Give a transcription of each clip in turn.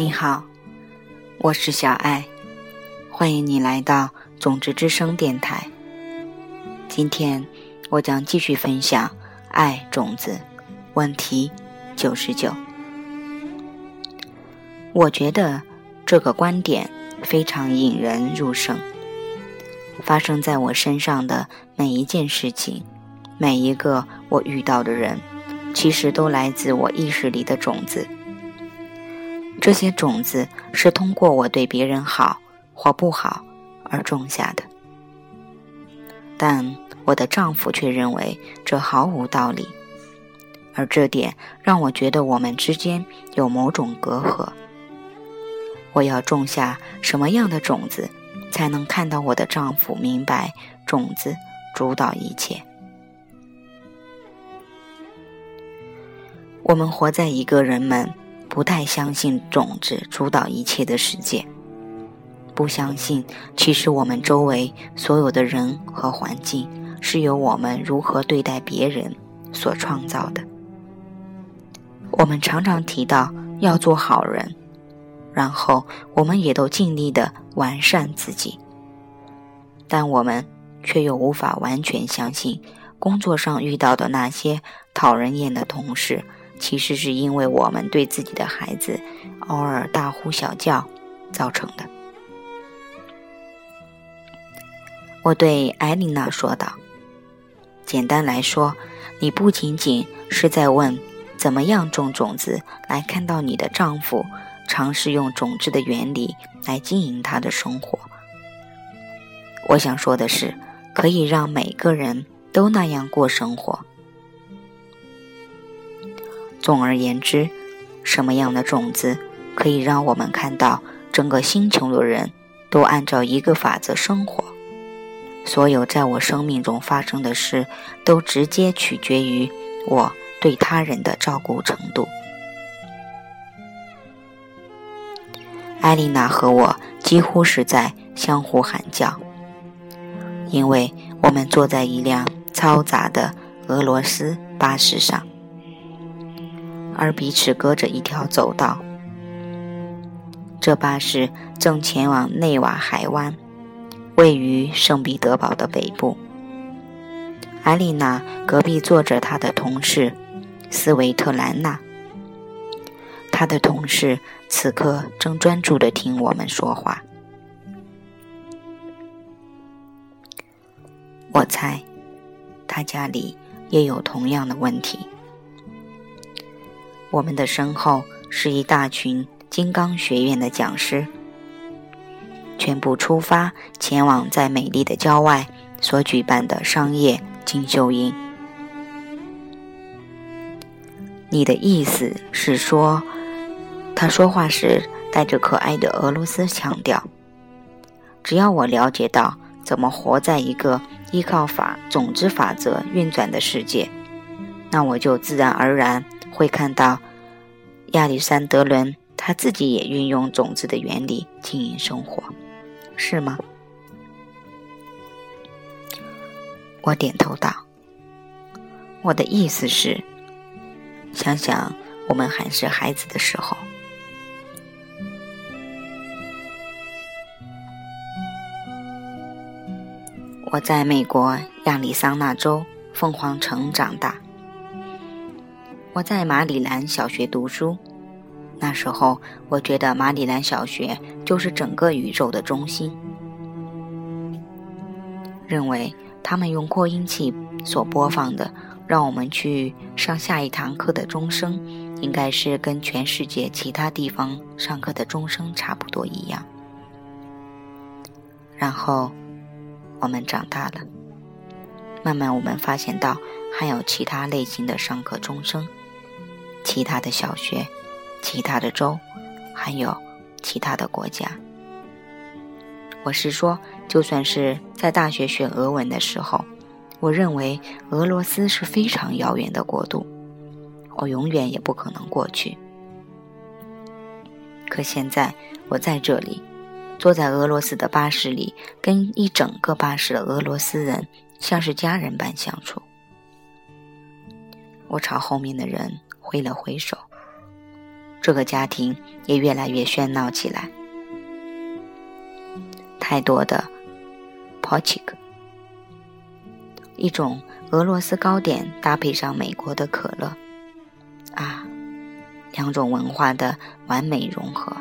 你好，我是小爱，欢迎你来到种子之声电台。今天我将继续分享《爱种子》问题九十九。我觉得这个观点非常引人入胜。发生在我身上的每一件事情，每一个我遇到的人，其实都来自我意识里的种子。这些种子是通过我对别人好或不好而种下的，但我的丈夫却认为这毫无道理，而这点让我觉得我们之间有某种隔阂。我要种下什么样的种子，才能看到我的丈夫明白种子主导一切？我们活在一个人们。不太相信种子主导一切的世界，不相信其实我们周围所有的人和环境是由我们如何对待别人所创造的。我们常常提到要做好人，然后我们也都尽力的完善自己，但我们却又无法完全相信工作上遇到的那些讨人厌的同事。其实是因为我们对自己的孩子偶尔大呼小叫造成的。我对艾琳娜说道：“简单来说，你不仅仅是在问怎么样种种子来看到你的丈夫尝试用种子的原理来经营他的生活。我想说的是，可以让每个人都那样过生活。”总而言之，什么样的种子可以让我们看到整个星球的人都按照一个法则生活？所有在我生命中发生的事，都直接取决于我对他人的照顾程度。艾丽娜和我几乎是在相互喊叫，因为我们坐在一辆嘈杂的俄罗斯巴士上。而彼此隔着一条走道。这巴士正前往内瓦海湾，位于圣彼得堡的北部。艾丽娜隔壁坐着她的同事斯维特兰娜，她的同事此刻正专注地听我们说话。我猜，他家里也有同样的问题。我们的身后是一大群金刚学院的讲师，全部出发前往在美丽的郊外所举办的商业进修营。你的意思是说，他说话时带着可爱的俄罗斯腔调。只要我了解到怎么活在一个依靠法种子法则运转的世界，那我就自然而然。会看到亚历山德伦他自己也运用种子的原理经营生活，是吗？我点头道：“我的意思是，想想我们还是孩子的时候，我在美国亚利桑那州凤凰城长大。”我在马里兰小学读书，那时候我觉得马里兰小学就是整个宇宙的中心，认为他们用扩音器所播放的让我们去上下一堂课的钟声，应该是跟全世界其他地方上课的钟声差不多一样。然后我们长大了，慢慢我们发现到还有其他类型的上课钟声。其他的小学，其他的州，还有其他的国家。我是说，就算是在大学学俄文的时候，我认为俄罗斯是非常遥远的国度，我永远也不可能过去。可现在我在这里，坐在俄罗斯的巴士里，跟一整个巴士的俄罗斯人像是家人般相处。我朝后面的人。挥了挥手，这个家庭也越来越喧闹起来。太多的 p o c h i k 一种俄罗斯糕点搭配上美国的可乐，啊，两种文化的完美融合。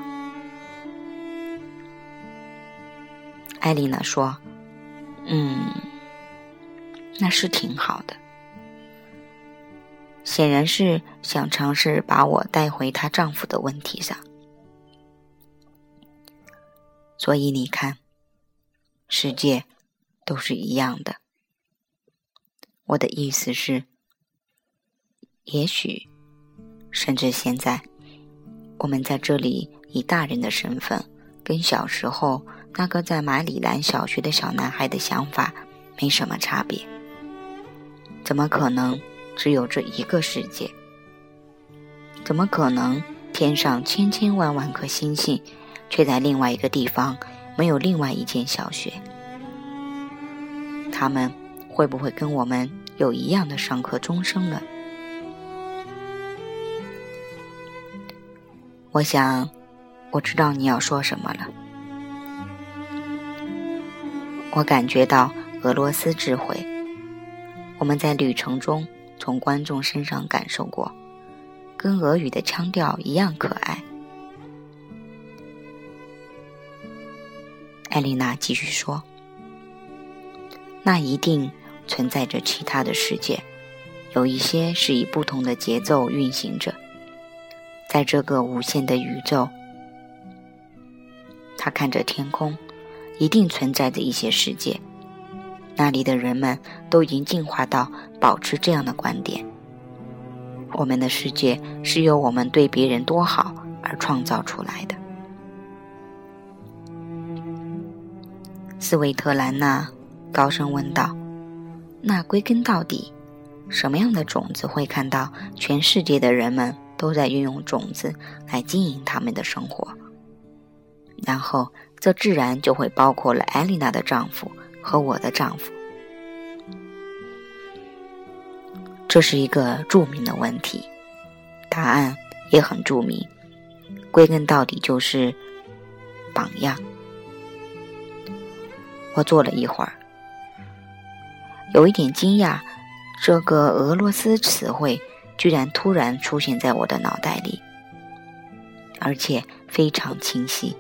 艾丽娜说：“嗯，那是挺好的。显然是想尝试把我带回她丈夫的问题上。所以你看。”世界都是一样的。我的意思是，也许，甚至现在，我们在这里以大人的身份，跟小时候那个在马里兰小学的小男孩的想法没什么差别。怎么可能只有这一个世界？怎么可能天上千千万万颗星星，却在另外一个地方？没有另外一间小学，他们会不会跟我们有一样的上课钟声呢？我想，我知道你要说什么了。我感觉到俄罗斯智慧，我们在旅程中从观众身上感受过，跟俄语的腔调一样可爱。艾丽娜继续说：“那一定存在着其他的世界，有一些是以不同的节奏运行着。在这个无限的宇宙，他看着天空，一定存在着一些世界。那里的人们都已经进化到保持这样的观点：我们的世界是由我们对别人多好而创造出来的。”斯维特兰娜高声问道：“那归根到底，什么样的种子会看到全世界的人们都在运用种子来经营他们的生活？然后，这自然就会包括了艾丽娜的丈夫和我的丈夫。这是一个著名的问题，答案也很著名。归根到底，就是榜样。”我坐了一会儿，有一点惊讶，这个俄罗斯词汇居然突然出现在我的脑袋里，而且非常清晰。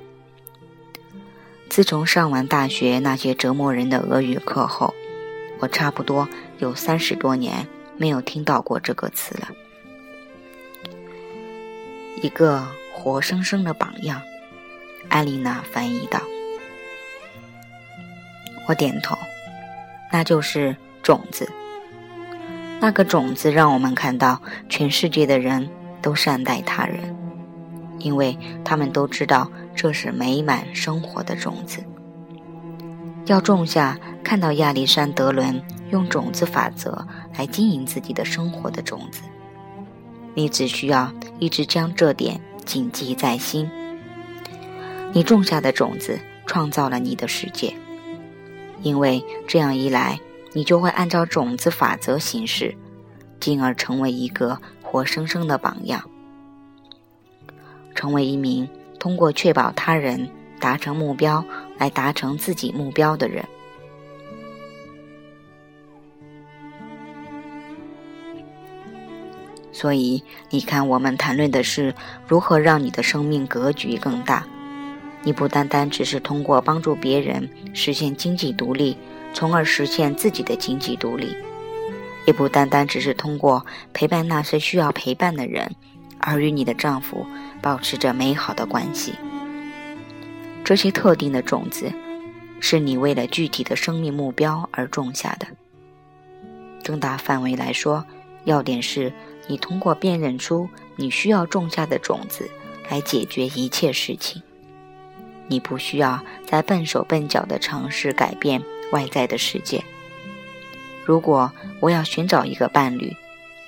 自从上完大学那些折磨人的俄语课后，我差不多有三十多年没有听到过这个词了。一个活生生的榜样，艾丽娜翻译道。我点头，那就是种子。那个种子让我们看到，全世界的人都善待他人，因为他们都知道这是美满生活的种子。要种下看到亚历山德伦用种子法则来经营自己的生活的种子，你只需要一直将这点谨记在心。你种下的种子创造了你的世界。因为这样一来，你就会按照种子法则行事，进而成为一个活生生的榜样，成为一名通过确保他人达成目标来达成自己目标的人。所以，你看，我们谈论的是如何让你的生命格局更大。你不单单只是通过帮助别人实现经济独立，从而实现自己的经济独立，也不单单只是通过陪伴那些需要陪伴的人，而与你的丈夫保持着美好的关系。这些特定的种子，是你为了具体的生命目标而种下的。更大范围来说，要点是你通过辨认出你需要种下的种子，来解决一切事情。你不需要再笨手笨脚地尝试改变外在的世界。如果我要寻找一个伴侣，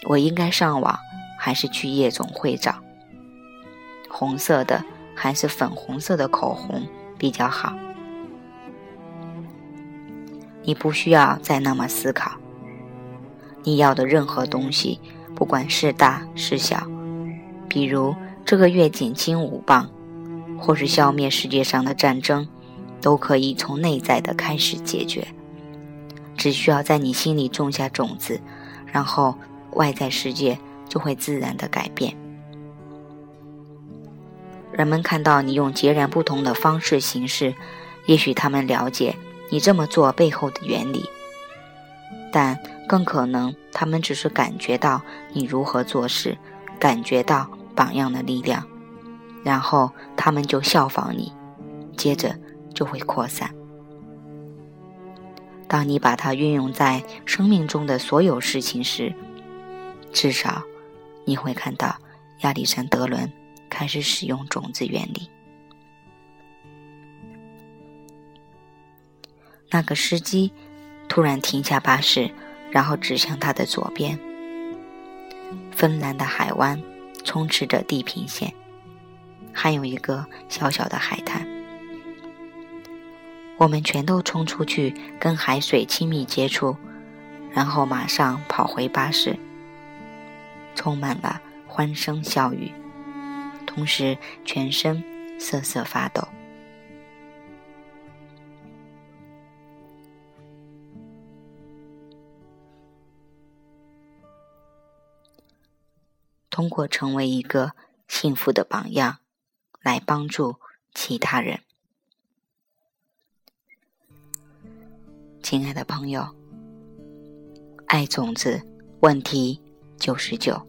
我应该上网还是去夜总会找？红色的还是粉红色的口红比较好？你不需要再那么思考。你要的任何东西，不管是大是小，比如这个月减轻五磅，或是消灭世界上的战争，都可以从内在的开始解决。只需要在你心里种下种子，然后外在世界就会自然的改变。人们看到你用截然不同的方式行事，也许他们了解你这么做背后的原理，但更可能他们只是感觉到你如何做事，感觉到榜样的力量，然后他们就效仿你，接着就会扩散。当你把它运用在生命中的所有事情时，至少你会看到亚历山德伦。开始使用种子原理。那个司机突然停下巴士，然后指向他的左边。芬兰的海湾充斥着地平线，还有一个小小的海滩。我们全都冲出去跟海水亲密接触，然后马上跑回巴士，充满了欢声笑语。同时，全身瑟瑟发抖。通过成为一个幸福的榜样，来帮助其他人。亲爱的朋友，爱种子问题九十九。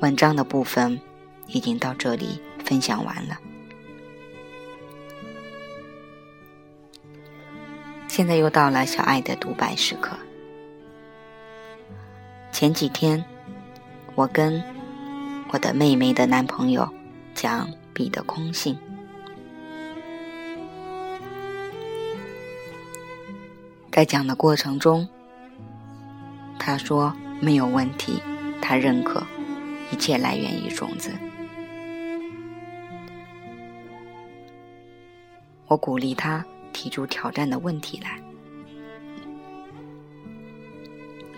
文章的部分已经到这里分享完了，现在又到了小爱的独白时刻。前几天，我跟我的妹妹的男朋友讲彼得空性，在讲的过程中，他说没有问题，他认可。一切来源于种子。我鼓励他提出挑战的问题来，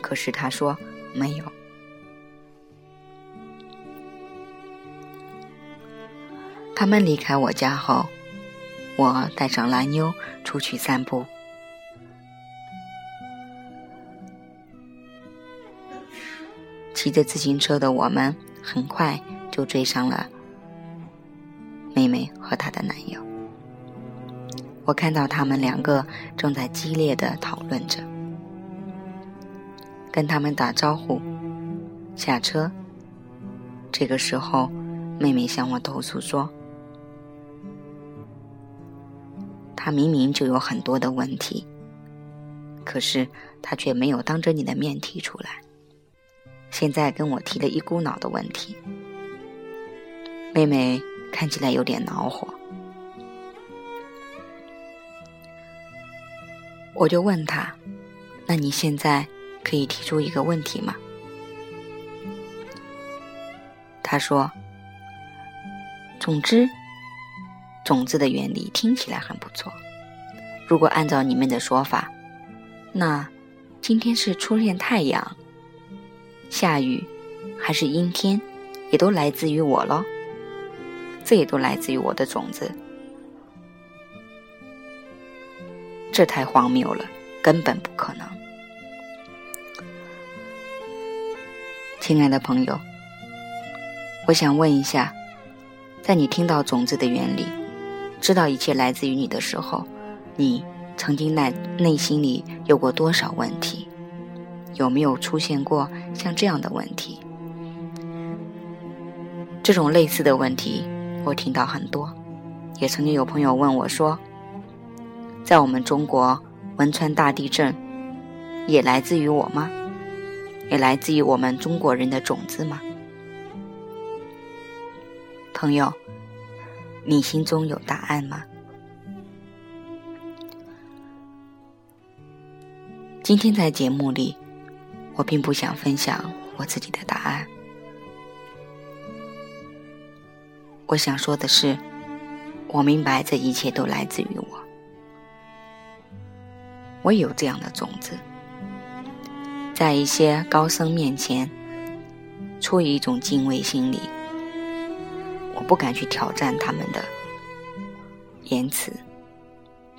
可是他说没有。他们离开我家后，我带上蓝妞出去散步。骑着自行车的我们很快就追上了妹妹和她的男友。我看到他们两个正在激烈的讨论着，跟他们打招呼，下车。这个时候，妹妹向我投诉说：“他明明就有很多的问题，可是他却没有当着你的面提出来。”现在跟我提了一股脑的问题，妹妹看起来有点恼火，我就问她：“那你现在可以提出一个问题吗？”她说：“总之，种子的原理听起来很不错。如果按照你们的说法，那今天是出现太阳。”下雨还是阴天，也都来自于我喽。这也都来自于我的种子。这太荒谬了，根本不可能。亲爱的朋友，我想问一下，在你听到种子的原理，知道一切来自于你的时候，你曾经在内心里有过多少问题？有没有出现过像这样的问题？这种类似的问题，我听到很多。也曾经有朋友问我说：“在我们中国，汶川大地震也来自于我吗？也来自于我们中国人的种子吗？”朋友，你心中有答案吗？今天在节目里。我并不想分享我自己的答案。我想说的是，我明白这一切都来自于我。我有这样的种子，在一些高僧面前，出于一种敬畏心理，我不敢去挑战他们的言辞，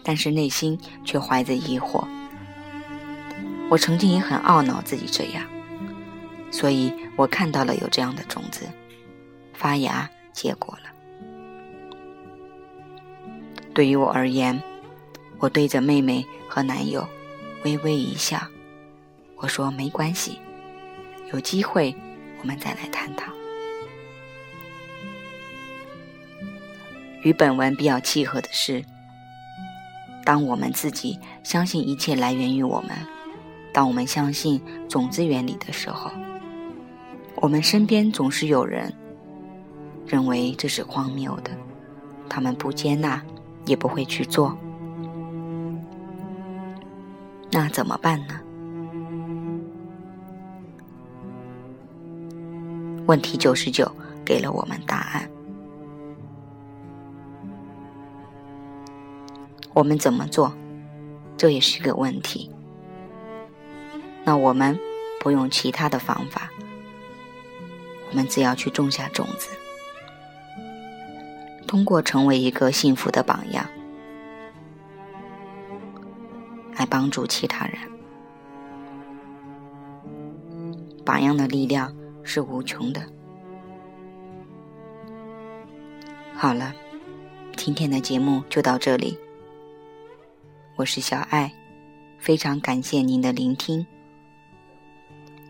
但是内心却怀着疑惑。我曾经也很懊恼自己这样，所以我看到了有这样的种子发芽结果了。对于我而言，我对着妹妹和男友微微一笑，我说没关系，有机会我们再来探讨。与本文比较契合的是，当我们自己相信一切来源于我们，当我们相信种子原理的时候，我们身边总是有人认为这是荒谬的，他们不接纳。也不会去做，那怎么办呢？问题九十九给了我们答案。我们怎么做？这也是个问题。那我们不用其他的方法，我们只要去种下种子。通过成为一个幸福的榜样，来帮助其他人。榜样的力量是无穷的。好了，今天的节目就到这里。我是小爱，非常感谢您的聆听。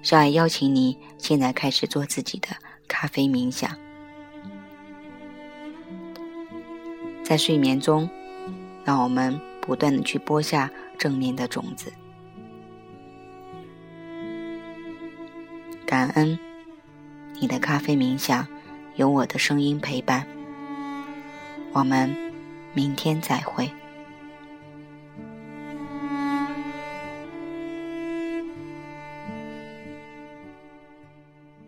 小爱邀请你现在开始做自己的咖啡冥想。在睡眠中，让我们不断的去播下正面的种子。感恩你的咖啡冥想，有我的声音陪伴。我们明天再会。